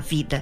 vida.